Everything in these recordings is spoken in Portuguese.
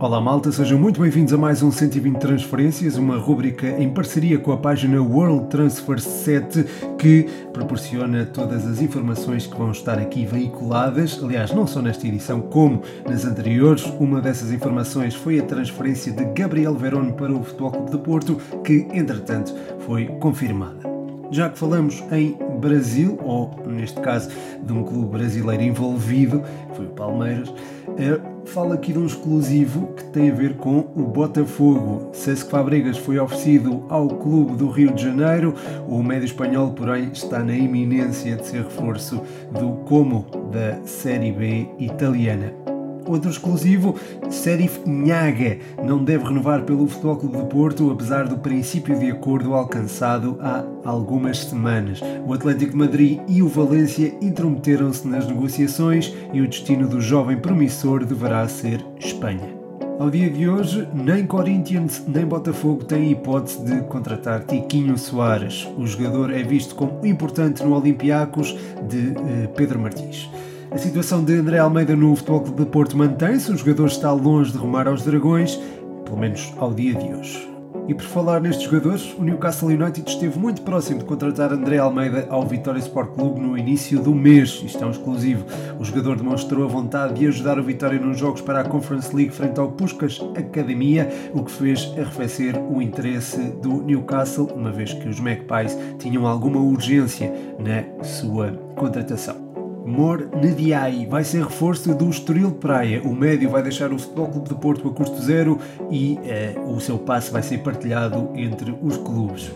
Olá malta, sejam muito bem-vindos a mais um 120 Transferências, uma rúbrica em parceria com a página World Transfer 7 que proporciona todas as informações que vão estar aqui veiculadas, aliás, não só nesta edição como nas anteriores. Uma dessas informações foi a transferência de Gabriel Verón para o Futebol Clube de Porto, que entretanto foi confirmada. Já que falamos em Brasil, ou neste caso de um clube brasileiro envolvido, foi o Palmeiras, eh, fala aqui de um exclusivo que tem a ver com o Botafogo. Cesc Fabregas foi oferecido ao clube do Rio de Janeiro. O médio espanhol, porém, está na iminência de ser reforço do Como da Série B italiana. Outro exclusivo, Serif Nhaga não deve renovar pelo Futebol Clube do Porto, apesar do princípio de acordo alcançado há algumas semanas. O Atlético de Madrid e o Valência intrometeram-se nas negociações e o destino do jovem promissor deverá ser Espanha. Ao dia de hoje, nem Corinthians nem Botafogo têm hipótese de contratar Tiquinho Soares. O jogador é visto como importante no Olympiacos de eh, Pedro Martins. A situação de André Almeida no Futebol Clube de Porto mantém-se, o jogador está longe de rumar aos Dragões, pelo menos ao dia de hoje. E por falar nestes jogadores, o Newcastle United esteve muito próximo de contratar André Almeida ao Vitória Sport Clube no início do mês. Isto é um exclusivo. O jogador demonstrou a vontade de ajudar o Vitória nos jogos para a Conference League frente ao Puskas Academia, o que fez arrefecer o interesse do Newcastle, uma vez que os Magpies tinham alguma urgência na sua contratação. Mor Nediai vai ser reforço do Estoril Praia. O médio vai deixar o Futebol Clube de Porto a custo zero e eh, o seu passe vai ser partilhado entre os clubes.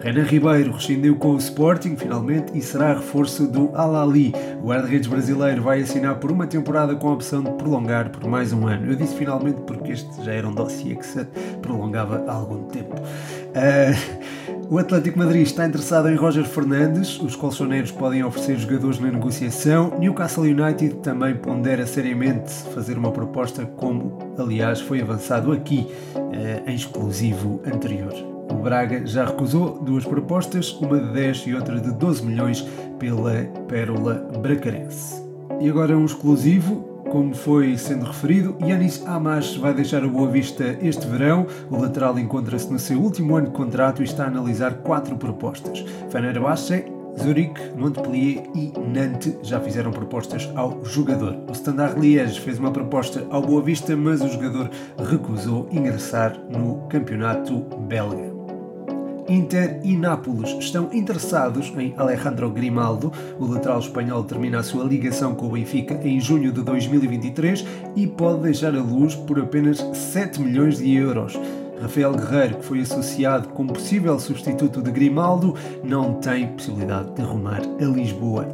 Renan Ribeiro rescindeu com o Sporting, finalmente, e será reforço do Al-Ali. O guarda-redes brasileiro vai assinar por uma temporada com a opção de prolongar por mais um ano. Eu disse finalmente porque este já era um dossiê que se prolongava há algum tempo. Uh, o Atlético Madrid está interessado em Roger Fernandes, os colchoneiros podem oferecer jogadores na negociação. Newcastle United também pondera seriamente fazer uma proposta, como aliás foi avançado aqui eh, em exclusivo anterior. O Braga já recusou duas propostas, uma de 10 e outra de 12 milhões pela Pérola Bracarense. E agora um exclusivo, como foi sendo referido, Yanis Amas vai deixar o Boa Vista este verão. O lateral encontra-se no seu último ano de contrato e está a analisar quatro propostas. Fenerbahçe, Zurique, Montpellier e Nantes já fizeram propostas ao jogador. O Standard Liège fez uma proposta ao Boa Vista, mas o jogador recusou ingressar no campeonato belga. Inter e Nápoles estão interessados em Alejandro Grimaldo. O lateral espanhol termina a sua ligação com o Benfica em junho de 2023 e pode deixar a luz por apenas 7 milhões de euros. Rafael Guerreiro, que foi associado como possível substituto de Grimaldo, não tem possibilidade de rumar a Lisboa.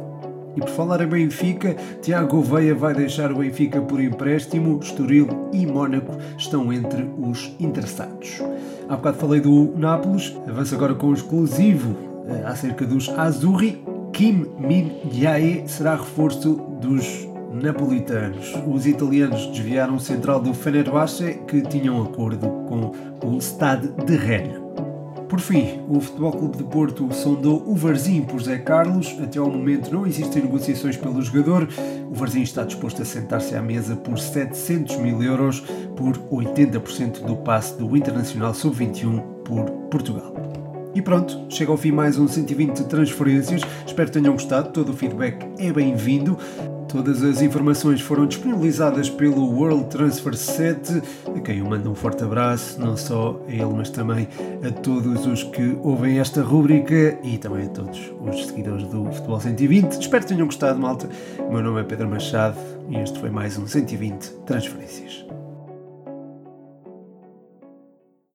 E por falar em Benfica, Tiago Veia vai deixar o Benfica por empréstimo, Estoril e Mónaco estão entre os interessados. Há bocado falei do Nápoles, avanço agora com o exclusivo eh, acerca dos Azurri. Kim Min Jae será reforço dos napolitanos. Os italianos desviaram o central do Fenerbahçe que tinham um acordo com o Stade de Rennes. Por fim, o Futebol Clube de Porto sondou o Varzim por Zé Carlos. Até ao momento não existem negociações pelo jogador. O Varzim está disposto a sentar-se à mesa por 700 mil euros por 80% do passe do Internacional Sub-21 por Portugal. E pronto, chega ao fim mais um 120 transferências. Espero que tenham gostado. Todo o feedback é bem-vindo. Todas as informações foram disponibilizadas pelo World Transfer 7, a quem eu mando um forte abraço, não só a ele, mas também a todos os que ouvem esta rúbrica e também a todos os seguidores do Futebol 120. Espero que tenham gostado, malta. O meu nome é Pedro Machado e este foi mais um 120 Transferências.